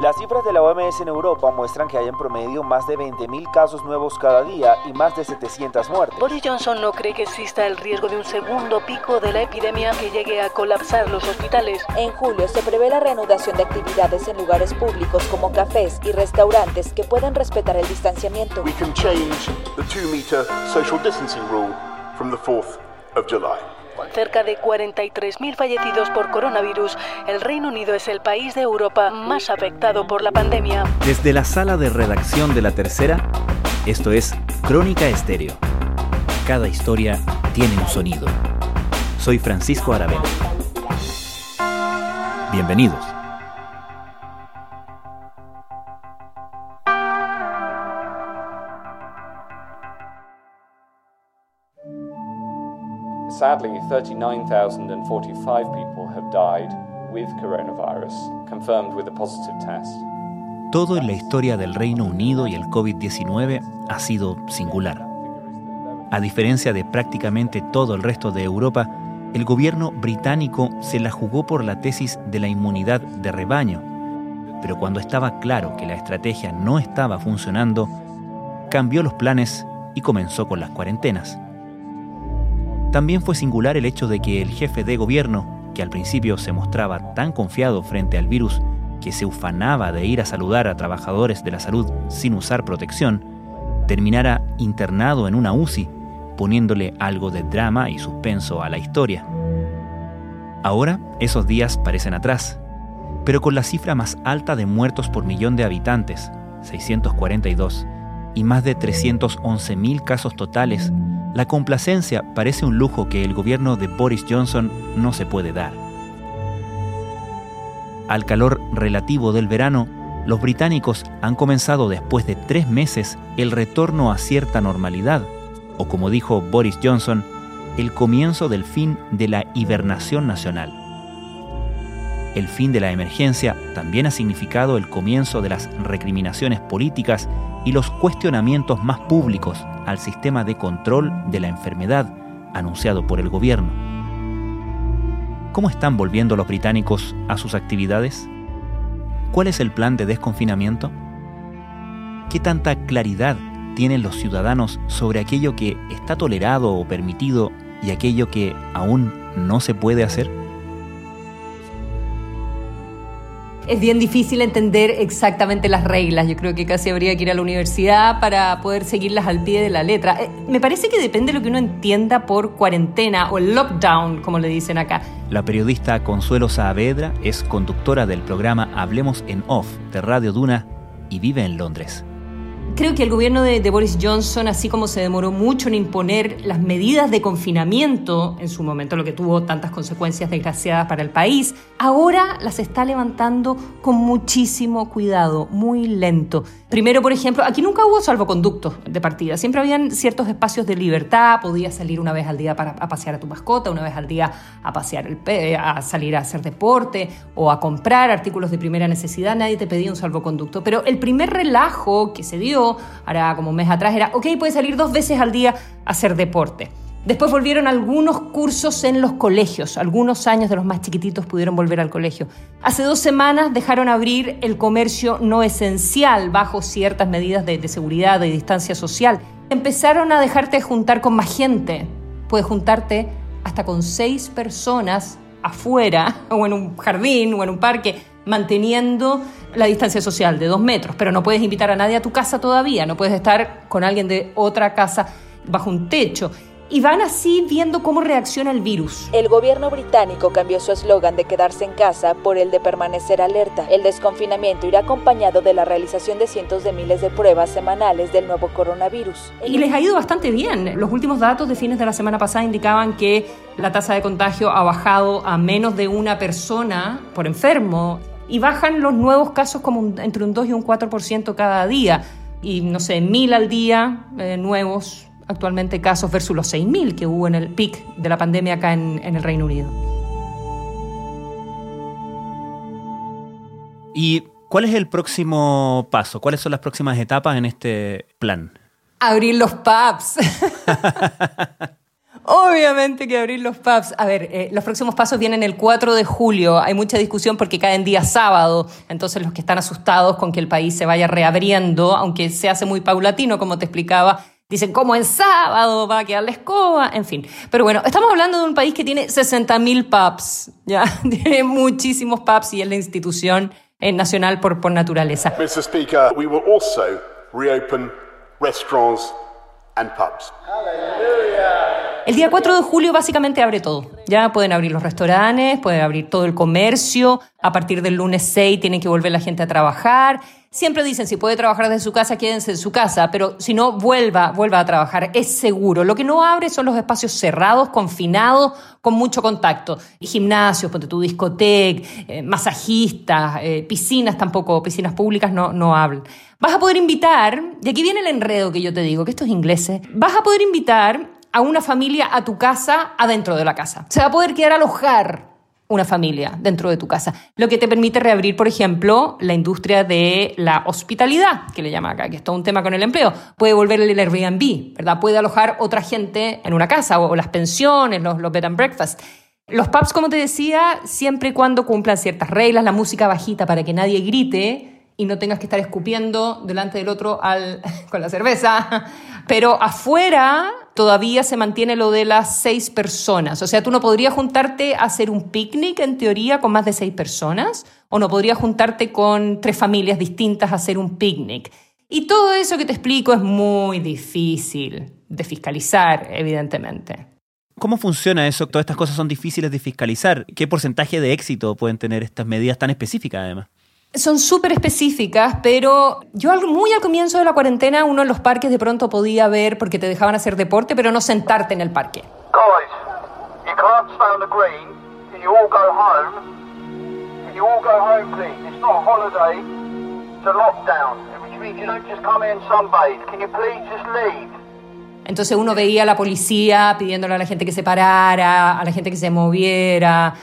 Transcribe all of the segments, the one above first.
Las cifras de la OMS en Europa muestran que hay en promedio más de 20.000 casos nuevos cada día y más de 700 muertes. Boris Johnson no cree que exista el riesgo de un segundo pico de la epidemia que llegue a colapsar los hospitales. En julio se prevé la reanudación de actividades en lugares públicos como cafés y restaurantes que puedan respetar el distanciamiento. We can change the two-meter social distancing rule from the 4th of July. Cerca de 43.000 fallecidos por coronavirus, el Reino Unido es el país de Europa más afectado por la pandemia. Desde la sala de redacción de la tercera, esto es Crónica Estéreo. Cada historia tiene un sonido. Soy Francisco Aravena. Bienvenidos. Sadly, 39,045 people have died with coronavirus, confirmed with a positive test. Todo en la historia del Reino Unido y el COVID-19 ha sido singular. A diferencia de prácticamente todo el resto de Europa, el gobierno británico se la jugó por la tesis de la inmunidad de rebaño, pero cuando estaba claro que la estrategia no estaba funcionando, cambió los planes y comenzó con las cuarentenas. También fue singular el hecho de que el jefe de gobierno, que al principio se mostraba tan confiado frente al virus que se ufanaba de ir a saludar a trabajadores de la salud sin usar protección, terminara internado en una UCI, poniéndole algo de drama y suspenso a la historia. Ahora esos días parecen atrás, pero con la cifra más alta de muertos por millón de habitantes, 642, y más de 311.000 casos totales, la complacencia parece un lujo que el gobierno de Boris Johnson no se puede dar. Al calor relativo del verano, los británicos han comenzado después de tres meses el retorno a cierta normalidad, o como dijo Boris Johnson, el comienzo del fin de la hibernación nacional. El fin de la emergencia también ha significado el comienzo de las recriminaciones políticas y los cuestionamientos más públicos al sistema de control de la enfermedad anunciado por el gobierno. ¿Cómo están volviendo los británicos a sus actividades? ¿Cuál es el plan de desconfinamiento? ¿Qué tanta claridad tienen los ciudadanos sobre aquello que está tolerado o permitido y aquello que aún no se puede hacer? Es bien difícil entender exactamente las reglas. Yo creo que casi habría que ir a la universidad para poder seguirlas al pie de la letra. Eh, me parece que depende de lo que uno entienda por cuarentena o lockdown, como le dicen acá. La periodista Consuelo Saavedra es conductora del programa Hablemos en Off de Radio Duna y vive en Londres. Creo que el gobierno de, Boris Johnson, así como se demoró mucho en imponer las medidas de confinamiento en su momento, lo que tuvo tantas consecuencias desgraciadas para el país, ahora las está levantando con muchísimo cuidado, muy lento. Primero, por ejemplo, aquí nunca hubo salvoconductos de partida, siempre habían ciertos espacios de libertad, podías salir una vez al día para, a pasear a tu mascota, una vez al día a pasear el pe a salir a hacer deporte o a comprar artículos de primera necesidad, nadie te pedía un salvoconducto. Pero el primer relajo que se dio ahora como un mes atrás, era, ok, puedes salir dos veces al día a hacer deporte. Después volvieron algunos cursos en los colegios, algunos años de los más chiquititos pudieron volver al colegio. Hace dos semanas dejaron abrir el comercio no esencial bajo ciertas medidas de, de seguridad y distancia social. Empezaron a dejarte juntar con más gente. Puedes juntarte hasta con seis personas afuera o en un jardín o en un parque manteniendo la distancia social de dos metros, pero no puedes invitar a nadie a tu casa todavía, no puedes estar con alguien de otra casa bajo un techo. Y van así viendo cómo reacciona el virus. El gobierno británico cambió su eslogan de quedarse en casa por el de permanecer alerta. El desconfinamiento irá acompañado de la realización de cientos de miles de pruebas semanales del nuevo coronavirus. Y les ha ido bastante bien. Los últimos datos de fines de la semana pasada indicaban que la tasa de contagio ha bajado a menos de una persona por enfermo y bajan los nuevos casos como entre un 2 y un 4% cada día. Y no sé, mil al día eh, nuevos actualmente casos versus los 6.000 que hubo en el pic de la pandemia acá en, en el Reino Unido. ¿Y cuál es el próximo paso? ¿Cuáles son las próximas etapas en este plan? Abrir los pubs. Obviamente que abrir los pubs. A ver, eh, los próximos pasos vienen el 4 de julio. Hay mucha discusión porque cae en día sábado. Entonces los que están asustados con que el país se vaya reabriendo, aunque se hace muy paulatino, como te explicaba, dicen, ¿cómo en sábado va a quedar la escoba? En fin. Pero bueno, estamos hablando de un país que tiene 60.000 pubs. Ya, tiene muchísimos pubs y es la institución eh, nacional por, por naturaleza. Mr. Speaker, we will also reopen restaurants and pubs. El día 4 de julio básicamente abre todo. Ya pueden abrir los restaurantes, pueden abrir todo el comercio. A partir del lunes 6 tienen que volver la gente a trabajar. Siempre dicen, si puede trabajar desde su casa, quédense en su casa, pero si no, vuelva, vuelva a trabajar. Es seguro. Lo que no abre son los espacios cerrados, confinados, con mucho contacto. Gimnasios, ponte tu discoteca, eh, masajistas, eh, piscinas tampoco, piscinas públicas no, no hablan. Vas a poder invitar, y aquí viene el enredo que yo te digo, que estos ingleses, vas a poder invitar a una familia a tu casa adentro de la casa. Se va a poder quedar alojar una familia dentro de tu casa, lo que te permite reabrir, por ejemplo, la industria de la hospitalidad, que le llama acá, que es todo un tema con el empleo. Puede volver el Airbnb, ¿verdad? Puede alojar otra gente en una casa, o, las pensiones, los, los bed and breakfast. Los pubs, como te decía, siempre y cuando cumplan ciertas reglas, la música bajita para que nadie grite y no tengas que estar escupiendo delante del otro al, con la cerveza. Pero afuera todavía se mantiene lo de las seis personas. O sea, tú no podrías juntarte a hacer un picnic en teoría con más de seis personas, o no podrías juntarte con tres familias distintas a hacer un picnic. Y todo eso que te explico es muy difícil de fiscalizar, evidentemente. ¿Cómo funciona eso? Todas estas cosas son difíciles de fiscalizar. ¿Qué porcentaje de éxito pueden tener estas medidas tan específicas además? Son súper específicas, pero yo muy al comienzo de la cuarentena uno en los parques de pronto podía ver porque te dejaban hacer deporte, pero no sentarte en el parque. Entonces uno veía a la policía pidiéndole a la gente que se parara, a la gente que se moviera.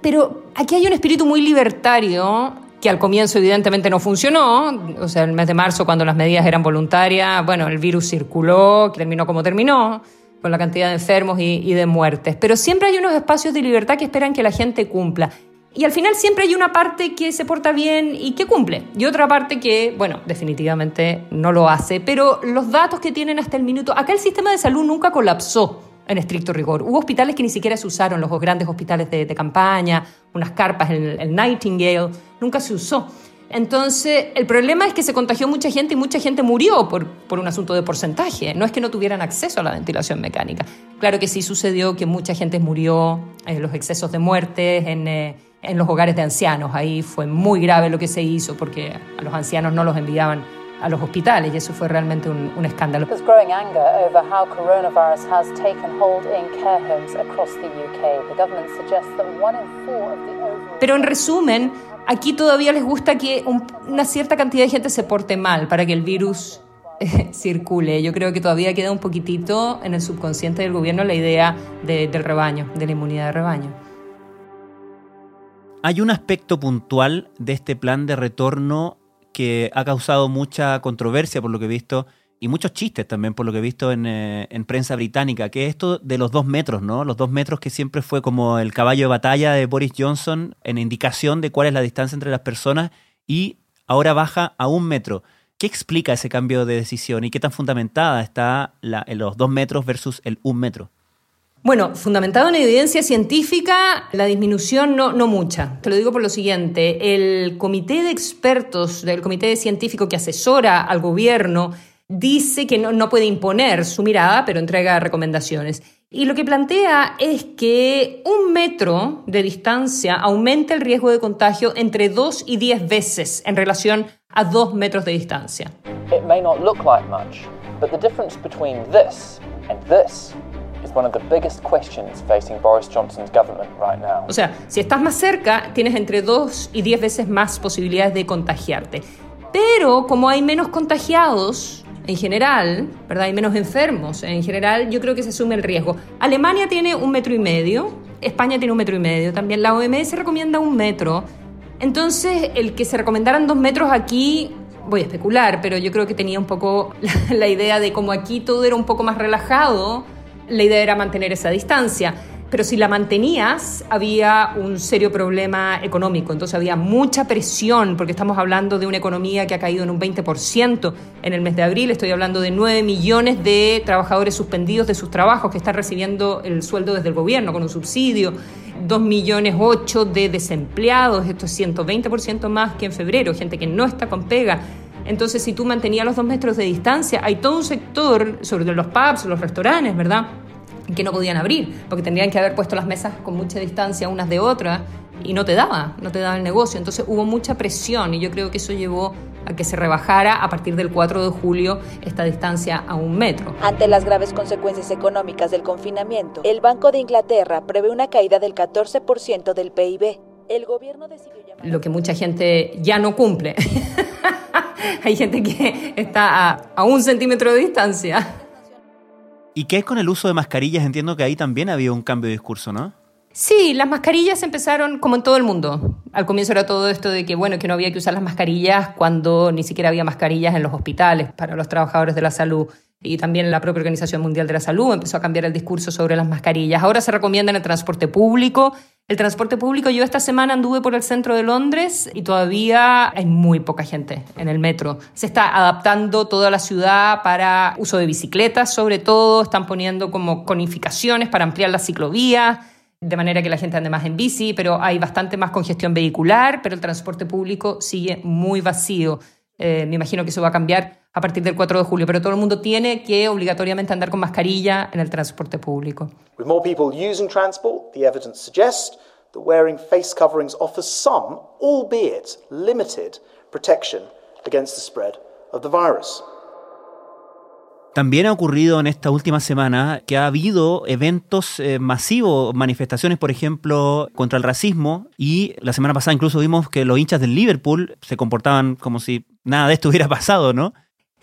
Pero aquí hay un espíritu muy libertario que al comienzo evidentemente no funcionó, o sea, el mes de marzo cuando las medidas eran voluntarias, bueno, el virus circuló, terminó como terminó, con la cantidad de enfermos y, y de muertes, pero siempre hay unos espacios de libertad que esperan que la gente cumpla. Y al final siempre hay una parte que se porta bien y que cumple, y otra parte que, bueno, definitivamente no lo hace, pero los datos que tienen hasta el minuto, acá el sistema de salud nunca colapsó en estricto rigor. Hubo hospitales que ni siquiera se usaron, los grandes hospitales de, campaña, unas carpas, el, el, Nightingale, nunca se usó. Entonces, el problema es que se contagió mucha gente y mucha gente murió por, por un asunto de porcentaje. No es que no tuvieran acceso a la ventilación mecánica. Claro que sí sucedió que mucha gente murió en los excesos de muertes, en, eh, en los hogares de ancianos. Ahí fue muy grave lo que se hizo porque a los ancianos no los enviaban a los hospitales y eso fue realmente un, un escándalo. growing anger over how coronavirus has taken hold in care homes across the UK. The government suggests that one in four of the overall... Pero en resumen, aquí todavía les gusta que un, una cierta cantidad de gente se porte mal para que el virus eh, circule. Yo creo que todavía queda un poquitito en el subconsciente del gobierno la idea de, del rebaño, de la inmunidad de rebaño. Hay un aspecto puntual de este plan de retorno que ha causado mucha controversia por lo que he visto y muchos chistes también por lo que he visto en, eh, en, prensa británica, que es esto de los dos metros, ¿no? Los dos metros que siempre fue como el caballo de batalla de Boris Johnson en indicación de cuál es la distancia entre las personas y ahora baja a un metro. ¿Qué explica ese cambio de decisión y qué tan fundamentada está la, los dos metros versus el un metro? Bueno, fundamentado en evidencia científica, la disminución no, no mucha. Te lo digo por lo siguiente, el comité de expertos del comité científico que asesora al gobierno dice que no, no puede imponer su mirada, pero entrega recomendaciones. Y lo que plantea es que un metro de distancia aumenta el riesgo de contagio entre 2 y 10 veces en relación a 2 metros de distancia. It may not look like much, but the difference between this and this o sea, si estás más cerca, tienes entre 2 y 10 veces más posibilidades de contagiarte. Pero como hay menos contagiados, en general, ¿verdad? Hay menos enfermos en general, yo creo que se asume el riesgo. Alemania tiene un metro y medio, España tiene un metro y medio también, la OMS recomienda un metro. Entonces, el que se recomendaran dos metros aquí, voy a especular, pero yo creo que tenía un poco la, la idea de como aquí todo era un poco más relajado, la idea era mantener esa distancia pero si la mantenías había un serio problema económico, entonces había mucha presión, porque estamos hablando de una economía que ha caído en un 20% en el mes de abril, estoy hablando de 9 millones de trabajadores suspendidos de sus trabajos que están recibiendo el sueldo desde el gobierno con un subsidio, 2 millones 8 de desempleados, esto es 120% más que en febrero, gente que no está con pega. Entonces, si tú mantenías los dos metros de distancia, hay todo un sector, sobre los pubs, los restaurantes, ¿verdad? Que no podían abrir, porque tendrían que haber puesto las mesas con mucha distancia unas de otras y no te daba, no te daba el negocio. Entonces hubo mucha presión y yo creo que eso llevó a que se rebajara a partir del 4 de julio esta distancia a un metro. Ante las graves consecuencias económicas del confinamiento, el Banco de Inglaterra prevé una caída del 14% del PIB. El gobierno decidió llamar... Lo que mucha gente ya no cumple. Hay gente que está a, a un centímetro de distancia. ¿Y qué es con el uso de mascarillas? Entiendo que ahí también había un cambio de discurso, ¿no? Sí, las mascarillas empezaron como en todo el mundo. Al comienzo era todo esto de que, bueno, que no había que usar las mascarillas cuando ni siquiera había mascarillas en los hospitales para los trabajadores de la salud. Y también la propia Organización Mundial de la Salud empezó a cambiar el discurso sobre las mascarillas. Ahora se recomienda en el transporte público el transporte público, yo esta semana anduve por el centro de Londres y todavía hay muy poca gente en el metro. Se está adaptando toda la ciudad para uso de bicicletas, sobre todo, están poniendo como conificaciones para ampliar las ciclovías, de manera que la gente ande más en bici, pero hay bastante más congestión vehicular, pero el transporte público sigue muy vacío. Eh, me imagino que eso va a cambiar a partir del 4 de julio, pero todo el mundo tiene que obligatoriamente andar con mascarilla en el transporte público. With more people using transport, the evidence suggests that wearing face coverings offers some, albeit limited, protection against the spread of the virus. También ha ocurrido en esta última semana que ha habido eventos eh, masivos, manifestaciones, por ejemplo, contra el racismo, y la semana pasada incluso vimos que los hinchas del Liverpool se comportaban como si nada de esto hubiera pasado, ¿no?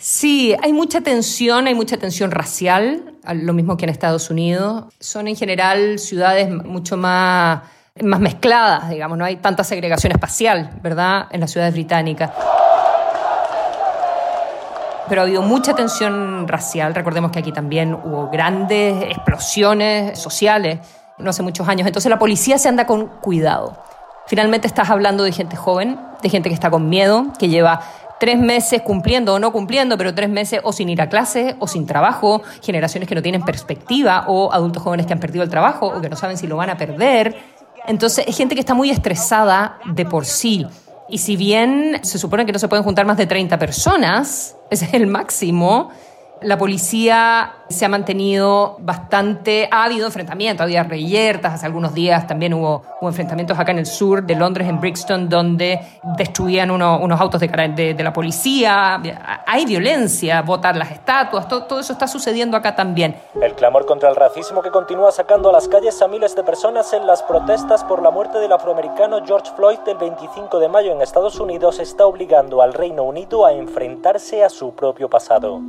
Sí, hay mucha tensión, hay mucha tensión racial, lo mismo que en Estados Unidos. Son en general ciudades mucho más, más mezcladas, digamos, no hay tanta segregación espacial, ¿verdad?, en las ciudades británicas pero ha habido mucha tensión racial. Recordemos que aquí también hubo grandes explosiones sociales no hace muchos años. Entonces la policía se anda con cuidado. Finalmente estás hablando de gente joven, de gente que está con miedo, que lleva tres meses cumpliendo o no cumpliendo, pero tres meses o sin ir a clase o sin trabajo, generaciones que no tienen perspectiva o adultos jóvenes que han perdido el trabajo o que no saben si lo van a perder. Entonces es gente que está muy estresada de por sí. Y si bien se supone que no se pueden juntar más de 30 personas, ese es el máximo, la policía se ha mantenido bastante. Ha habido enfrentamientos, había reyertas. Hace algunos días también hubo, enfrentamientos acá en el sur de Londres, en Brixton, donde destruían unos autos de, la policía. Hay violencia, botar las estatuas, todo, todo eso está sucediendo acá también. El clamor contra el racismo que continúa sacando a las calles a miles de personas en las protestas por la muerte del afroamericano George Floyd del 25 de mayo en Estados Unidos está obligando al Reino Unido a enfrentarse a su propio pasado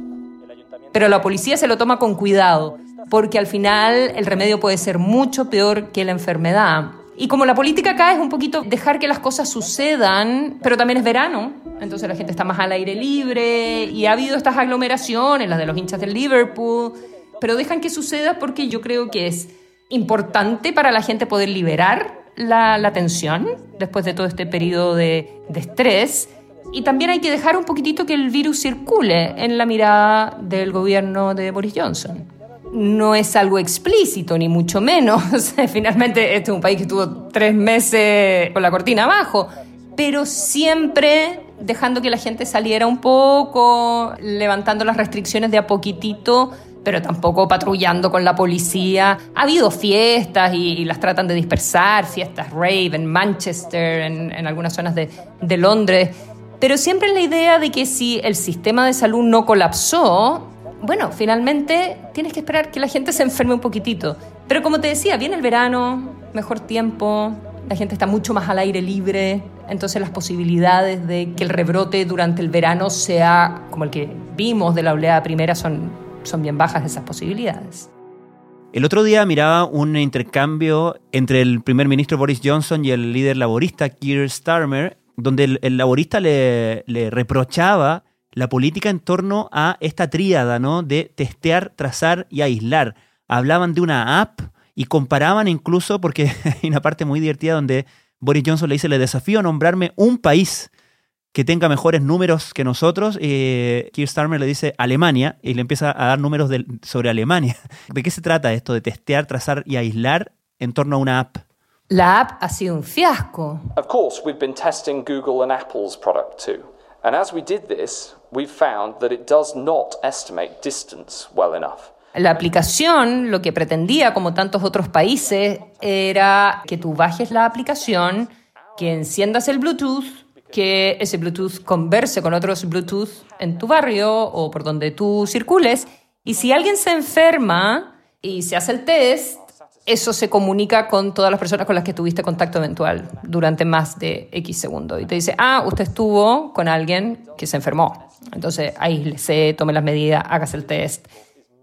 pero la policía se lo toma con cuidado, porque al final el remedio puede ser mucho peor que la enfermedad. Y como la política acá es un poquito dejar que las cosas sucedan, pero también es verano, entonces la gente está más al aire libre y ha habido estas aglomeraciones, las de los hinchas del Liverpool, pero dejan que suceda porque yo creo que es importante para la gente poder liberar la, tensión después de todo este periodo de, de estrés y también hay que dejar un poquitito que el virus circule en la mirada del gobierno de Boris Johnson. No es algo explícito, ni mucho menos. Finalmente, este es un país que estuvo tres meses con la cortina abajo, pero siempre dejando que la gente saliera un poco, levantando las restricciones de a poquitito, pero tampoco patrullando con la policía. Ha habido fiestas y, las tratan de dispersar, fiestas rave en Manchester, en, en algunas zonas de, de Londres pero siempre en la idea de que si el sistema de salud no colapsó, bueno, finalmente tienes que esperar que la gente se enferme un poquitito. Pero como te decía, viene el verano, mejor tiempo, la gente está mucho más al aire libre, entonces las posibilidades de que el rebrote durante el verano sea como el que vimos de la oleada primera son, son bien bajas esas posibilidades. El otro día miraba un intercambio entre el primer ministro Boris Johnson y el líder laborista Keir Starmer, donde el, laborista le, reprochaba la política en torno a esta tríada, ¿no? De testear, trazar y aislar. Hablaban de una app y comparaban incluso, porque hay una parte muy divertida donde Boris Johnson le dice, le desafío a nombrarme un país que tenga mejores números que nosotros. Eh, Keir Starmer le dice Alemania y le empieza a dar números sobre Alemania. ¿De qué se trata esto de testear, trazar y aislar en torno a una app? La app ha sido un fiasco. Of course, we've been testing Google and Apple's product too. And as we did this, we found that it does not estimate distance well enough. La aplicación lo que pretendía, como tantos otros países, era que tú bajes la aplicación, que enciendas el Bluetooth, que ese Bluetooth converse con otros Bluetooth en tu barrio o por donde tú circules. Y si alguien se enferma y se hace el test, eso se comunica con todas las personas con las que tuviste contacto eventual durante más de X segundos. Y te dice, ah, usted estuvo con alguien que se enfermó. Entonces, ahí se tome las medidas, hágase el test.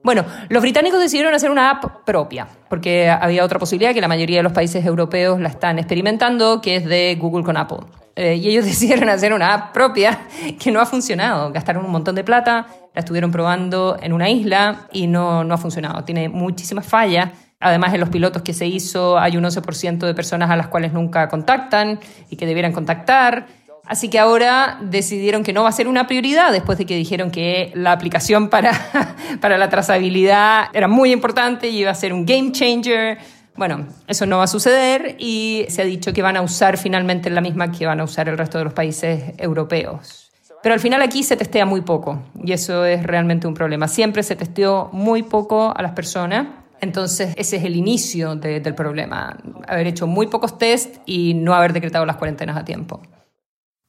Bueno, los británicos decidieron hacer una app propia, porque había otra posibilidad que la mayoría de los países europeos la están experimentando, que es de Google con Apple. Eh, y ellos decidieron hacer una app propia que no ha funcionado. Gastaron un montón de plata, la estuvieron probando en una isla y no, no ha funcionado. Tiene muchísimas fallas. Además, en los pilotos que se hizo hay un 11% de personas a las cuales nunca contactan y que debieran contactar. Así que ahora decidieron que no va a ser una prioridad después de que dijeron que la aplicación para, para la trazabilidad era muy importante y iba a ser un game changer. Bueno, eso no va a suceder y se ha dicho que van a usar finalmente la misma que van a usar el resto de los países europeos. Pero al final aquí se testea muy poco y eso es realmente un problema. Siempre se testeó muy poco a las personas. Entonces, ese es el inicio del problema, haber hecho muy pocos test y no haber decretado las cuarentenas a tiempo.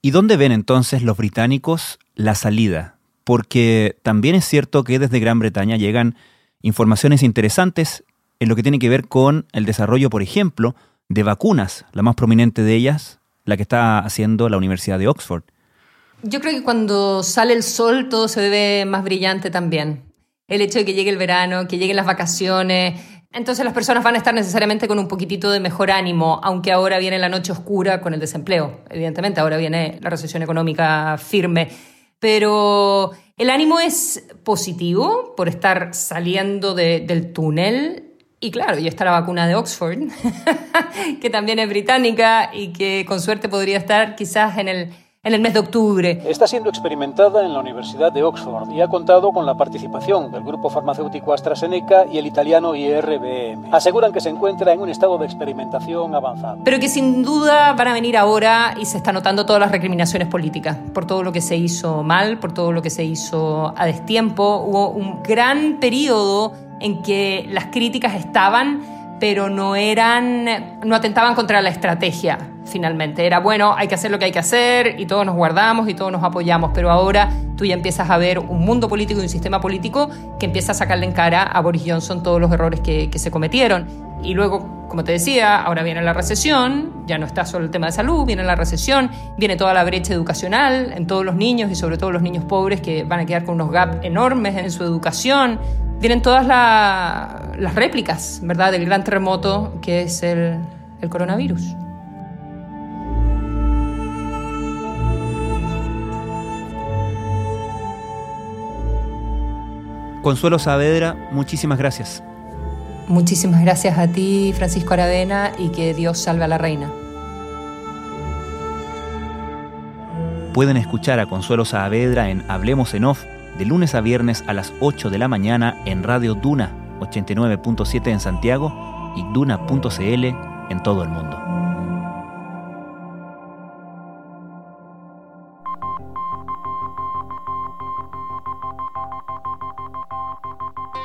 ¿Y dónde ven entonces los británicos la salida? Porque también es cierto que desde Gran Bretaña llegan informaciones interesantes en lo que tiene que ver con el desarrollo, por ejemplo, de vacunas, la más prominente de ellas, la que está haciendo la Universidad de Oxford. Yo creo que cuando sale el sol todo se ve más brillante también. El hecho de que llegue el verano, que lleguen las vacaciones, entonces las personas van a estar necesariamente con un poquitito de mejor ánimo, aunque ahora viene la noche oscura con el desempleo. Evidentemente, ahora viene la recesión económica firme. Pero el ánimo es positivo por estar saliendo del túnel. Y claro, ya está la vacuna de Oxford, que también es británica y que con suerte podría estar quizás en el en el mes de octubre. Está siendo experimentada en la Universidad de Oxford y ha contado con la participación del grupo farmacéutico AstraZeneca y el italiano IRBM. Aseguran que se encuentra en un estado de experimentación avanzado. Pero que sin duda van a venir ahora y se está notando todas las recriminaciones políticas por todo lo que se hizo mal, por todo lo que se hizo a destiempo. Hubo un gran periodo en que las críticas estaban pero no eran, no atentaban contra la estrategia finalmente. Era bueno, hay que hacer lo que hay que hacer y todos nos guardamos y todos nos apoyamos, pero ahora tú ya empiezas a ver un mundo político y un sistema político que empieza a sacarle en cara a Boris Johnson todos los errores que, se cometieron. Y luego, como te decía, ahora viene la recesión, ya no está solo el tema de salud, viene la recesión, viene toda la brecha educacional en todos los niños y sobre todo los niños pobres que van a quedar con unos gaps enormes en su educación vienen todas las réplicas, ¿verdad?, del gran terremoto que es el coronavirus. Consuelo Saavedra, muchísimas gracias. Muchísimas gracias a ti, Francisco Aravena, y que Dios salve a la reina. Pueden escuchar a Consuelo Saavedra en Hablemos en Off de lunes a viernes a las 8 de la mañana en Radio Duna 89.7 en Santiago y duna.cl en todo el mundo.